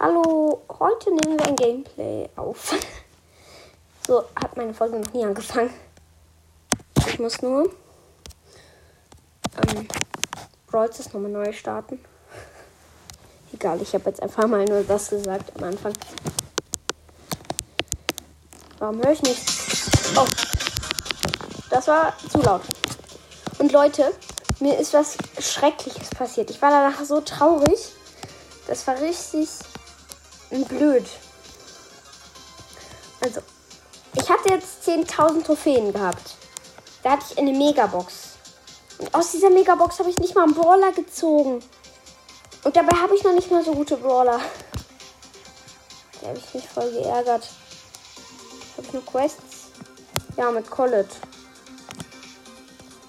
Hallo, heute nehmen wir ein Gameplay auf. So, hat meine Folge noch nie angefangen. Ich muss nur ähm, Brawl Stars nochmal neu starten. Egal, ich habe jetzt einfach mal nur das gesagt am Anfang. Warum höre ich nichts? Oh, das war zu laut. Und Leute, mir ist was Schreckliches passiert. Ich war danach so traurig. Das war richtig blöd. Also, ich hatte jetzt 10.000 Trophäen gehabt. Da hatte ich eine Megabox. Und aus dieser Megabox habe ich nicht mal einen Brawler gezogen. Und dabei habe ich noch nicht mal so gute Brawler. Da habe ich mich voll geärgert. Habe ich nur Quests? Ja, mit Collet.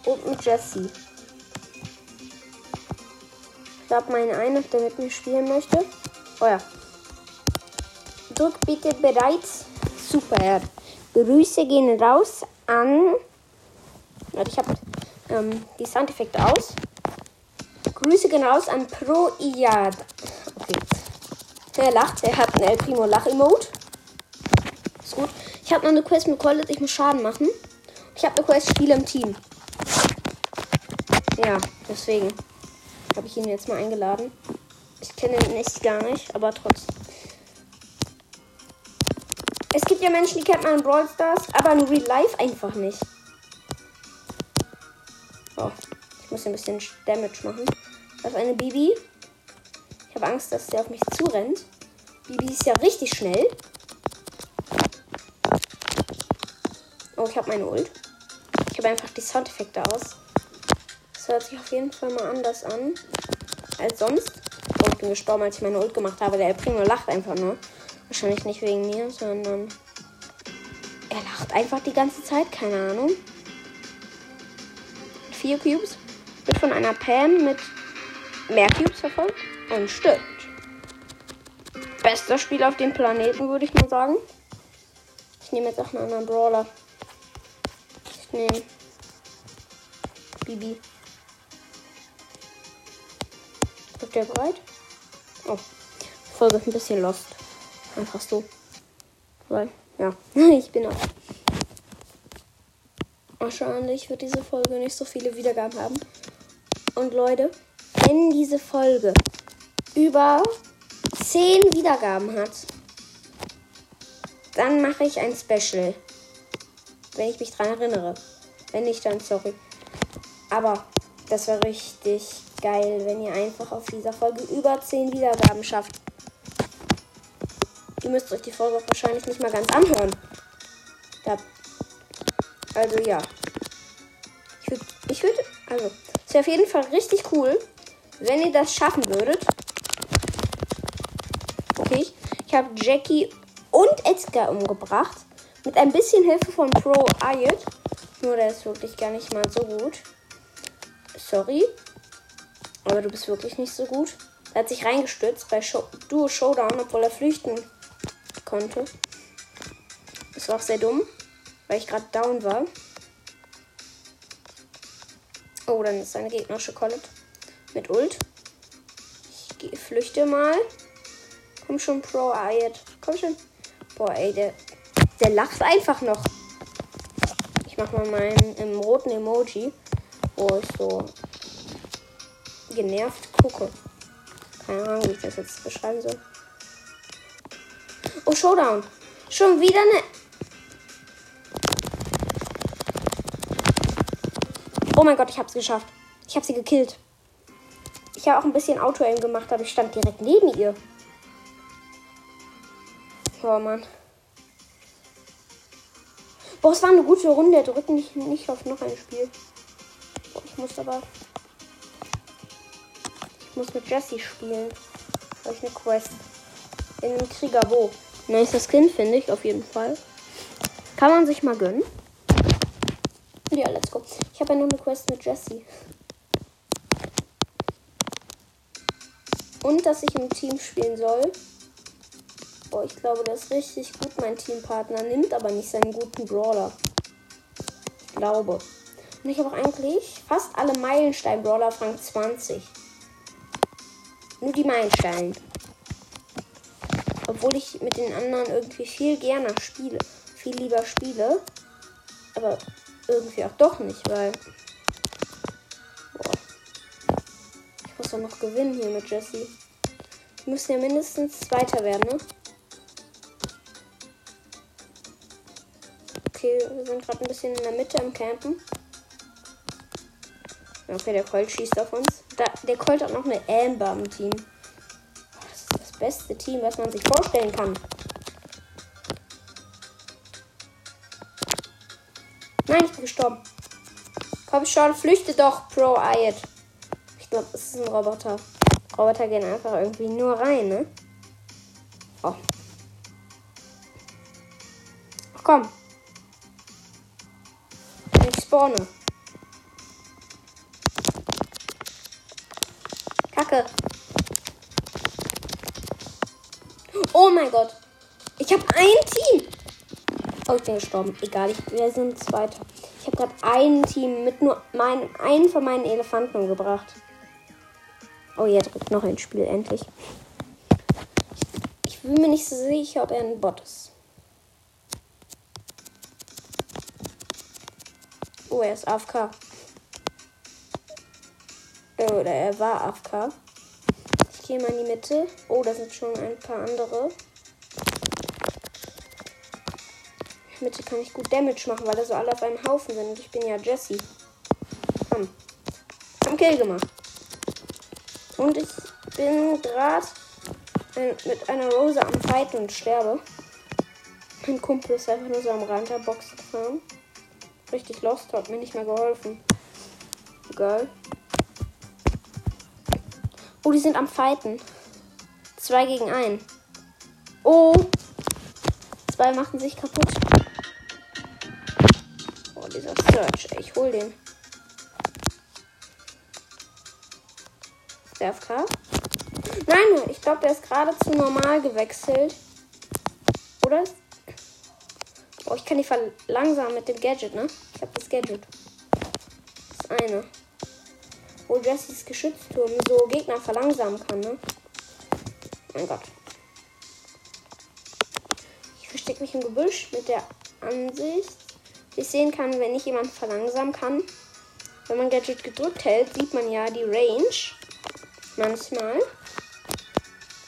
Und mit Jesse. Ich glaube, meine eine, der mit mir spielen möchte. Oh ja. Drück bitte bereits. Super. Grüße gehen raus an. Warte, ich habe ähm, die Soundeffekte aus. Grüße gehen raus an Pro Iad. Okay. Er lacht. Er hat ein El Primo Lach-Emote. Ist gut. Ich habe noch eine Quest mit Collet. Ich muss Schaden machen. Ich habe eine Quest Spiel im Team. Ja, deswegen habe ich ihn jetzt mal eingeladen. Ich kenne ihn nicht gar nicht, aber trotzdem. Es gibt ja Menschen, die kennt man in Brawl Stars, aber in Real Life einfach nicht. Oh, ich muss ein bisschen Damage machen. Das ist eine Bibi. Ich habe Angst, dass der auf mich zurennt. Bibi ist ja richtig schnell. Oh, ich habe meine Ult. Ich habe einfach die Soundeffekte aus. Das hört sich auf jeden Fall mal anders an als sonst. Oh, ich bin gestorben, als ich meine Ult gemacht habe. Der Primo lacht einfach nur. Wahrscheinlich nicht wegen mir, sondern er lacht einfach die ganze Zeit. Keine Ahnung. Vier Cubes. Wird von einer Pam mit mehr Cubes verfolgt und stirbt. Bester Spiel auf dem Planeten, würde ich mal sagen. Ich nehme jetzt auch einen anderen Brawler. Ich nehme Bibi. Ist der bereit? Oh. Folge ein bisschen lost. Einfach so. Weil, ja, ich bin auch. Wahrscheinlich wird diese Folge nicht so viele Wiedergaben haben. Und Leute, wenn diese Folge über 10 Wiedergaben hat, dann mache ich ein Special. Wenn ich mich dran erinnere. Wenn nicht, dann sorry. Aber das wäre richtig geil, wenn ihr einfach auf dieser Folge über 10 Wiedergaben schafft. Ihr müsst euch die Folge wahrscheinlich nicht mal ganz anhören. Da. Also ja. Ich würde, ich würde, also, es wäre auf jeden Fall richtig cool, wenn ihr das schaffen würdet. Okay, ich, ich habe Jackie und Edgar umgebracht. Mit ein bisschen Hilfe von Pro Ayat. Nur der ist wirklich gar nicht mal so gut. Sorry. Aber du bist wirklich nicht so gut. Er hat sich reingestürzt bei Show Duo Showdown, obwohl er flüchten konnte. Das war auch sehr dumm, weil ich gerade down war. Oh, dann ist seine gegnerische Collet mit Ult. Ich flüchte mal. Komm schon, Pro Ayat. Komm schon. Boah, ey, der, der lacht einfach noch. Ich mach mal meinen im roten Emoji, wo ich so genervt gucke. Keine Ahnung, wie ich das jetzt beschreiben soll. Oh, Showdown. Schon wieder eine. Oh mein Gott, ich hab's geschafft. Ich hab sie gekillt. Ich habe auch ein bisschen Auto-Aim gemacht, aber ich stand direkt neben ihr. Oh Mann. Boah, es war eine gute Runde. Drück nicht, nicht auf noch ein Spiel. Ich muss aber. Ich muss mit Jesse spielen. Habe ich eine Quest. In einem Krieger wo? Nice Skin, finde ich, auf jeden Fall. Kann man sich mal gönnen. Ja, let's go. Ich habe ja nur eine Quest mit Jesse. Und dass ich im Team spielen soll. Boah, ich glaube, das ist richtig gut. Mein Teampartner nimmt aber nicht seinen guten Brawler. Ich glaube. Und ich habe auch eigentlich fast alle Meilenstein-Brawler auf Rang 20. Nur die Meilenstein. Obwohl ich mit den anderen irgendwie viel gerne spiele. Viel lieber spiele. Aber irgendwie auch doch nicht, weil. Boah. Ich muss doch noch gewinnen hier mit Jesse. Wir müssen ja mindestens Zweiter werden, ne? Okay, wir sind gerade ein bisschen in der Mitte im Campen. Okay, der Colt schießt auf uns. Da, der Colt hat noch eine Amber im Team. Beste Team, was man sich vorstellen kann. Nein, ich bin gestorben. Komm schon, flüchte doch, Pro Ayat. Ich glaube, es ist ein Roboter. Roboter gehen einfach irgendwie nur rein, ne? Oh. Ach, komm. Ich spawne. Kacke. Oh mein Gott. Ich habe ein Team. Oh, ich bin gestorben. Egal, ich, wir sind Zweiter. Ich habe gerade ein Team mit nur mein, einen von meinen Elefanten umgebracht. Oh, jetzt drückt noch ein Spiel, endlich. Ich, ich bin mir nicht so sicher, ob er ein Bot ist. Oh, er ist AFK. Oder er war AFK. Gehe mal in die Mitte. Oh, da sind schon ein paar andere. Mitte kann ich gut Damage machen, weil da so alle auf einem Haufen sind. Und ich bin ja Jesse. Komm. Komm, Kill gemacht. Und ich bin gerade mit einer Rose am Fighten und sterbe. Mein Kumpel ist einfach nur so am Rand der Box gefahren. Richtig lost, hat mir nicht mehr geholfen. Egal. Oh, die sind am Fighten. Zwei gegen ein. Oh. Zwei machen sich kaputt. Oh, dieser Search. Ey, ich hol den. Der FK? Nein, ich glaube, der ist gerade zu normal gewechselt. Oder? Oh, ich kann die verlangsamen mit dem Gadget, ne? Ich habe das Gadget. Das eine wo Jessys Geschützturm so Gegner verlangsamen kann, ne? Mein Gott. Ich verstecke mich im Gebüsch mit der Ansicht, wie ich sehen kann, wenn ich jemanden verlangsamen kann. Wenn man Gadget gedrückt hält, sieht man ja die Range. Manchmal.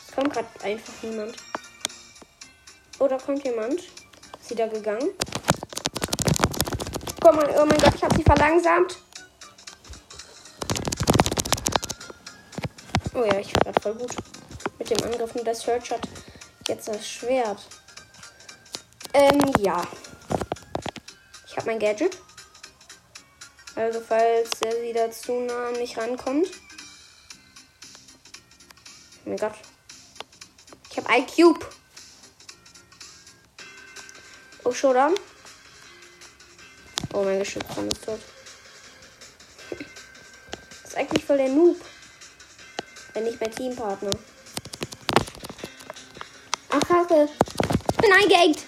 Es kommt gerade einfach niemand. Oh, da kommt jemand. Ist sie da gegangen? Komm mal, oh mein Gott, ich habe sie verlangsamt. Oh ja, ich war gerade voll gut mit dem Angriff. Und der Search hat jetzt das Schwert. Ähm, ja. Ich habe mein Gadget. Also, falls er wieder zu nah an mich rankommt. Oh mein Gott. Ich habe ein Cube. Oh, Showdown. Oh, mein Geschütz ist tot. Das ist eigentlich voll der Noob. Wenn nicht mein Teampartner. Ach, Kacke. Ich bin eingehängt.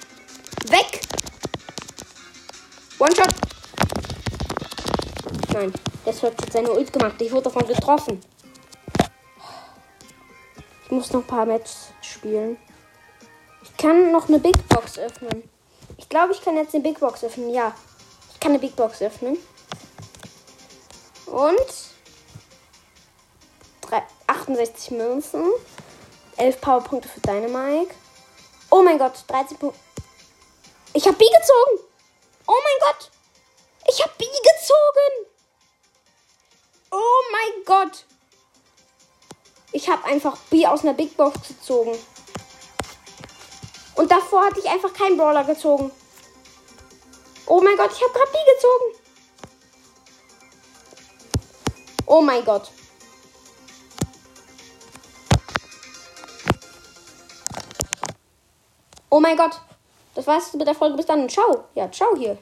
Weg. One-Shot. Nein, das hat jetzt seine Ult gemacht. Ich wurde davon getroffen. Ich muss noch ein paar Matches spielen. Ich kann noch eine Big Box öffnen. Ich glaube, ich kann jetzt eine Big Box öffnen. Ja, ich kann eine Big Box öffnen. Und 68 Münzen. 11 Powerpunkte für Dynamike. Oh mein Gott, 13 Punkte. Ich habe B gezogen. Oh mein Gott. Ich habe B gezogen. Oh mein Gott. Ich habe einfach B aus einer Big Box gezogen. Und davor hatte ich einfach keinen Brawler gezogen. Oh mein Gott, ich habe gerade B gezogen. Oh mein Gott. Oh mein Gott. Das war's mit der Folge. Bis dann. Ciao. Ja, ciao hier.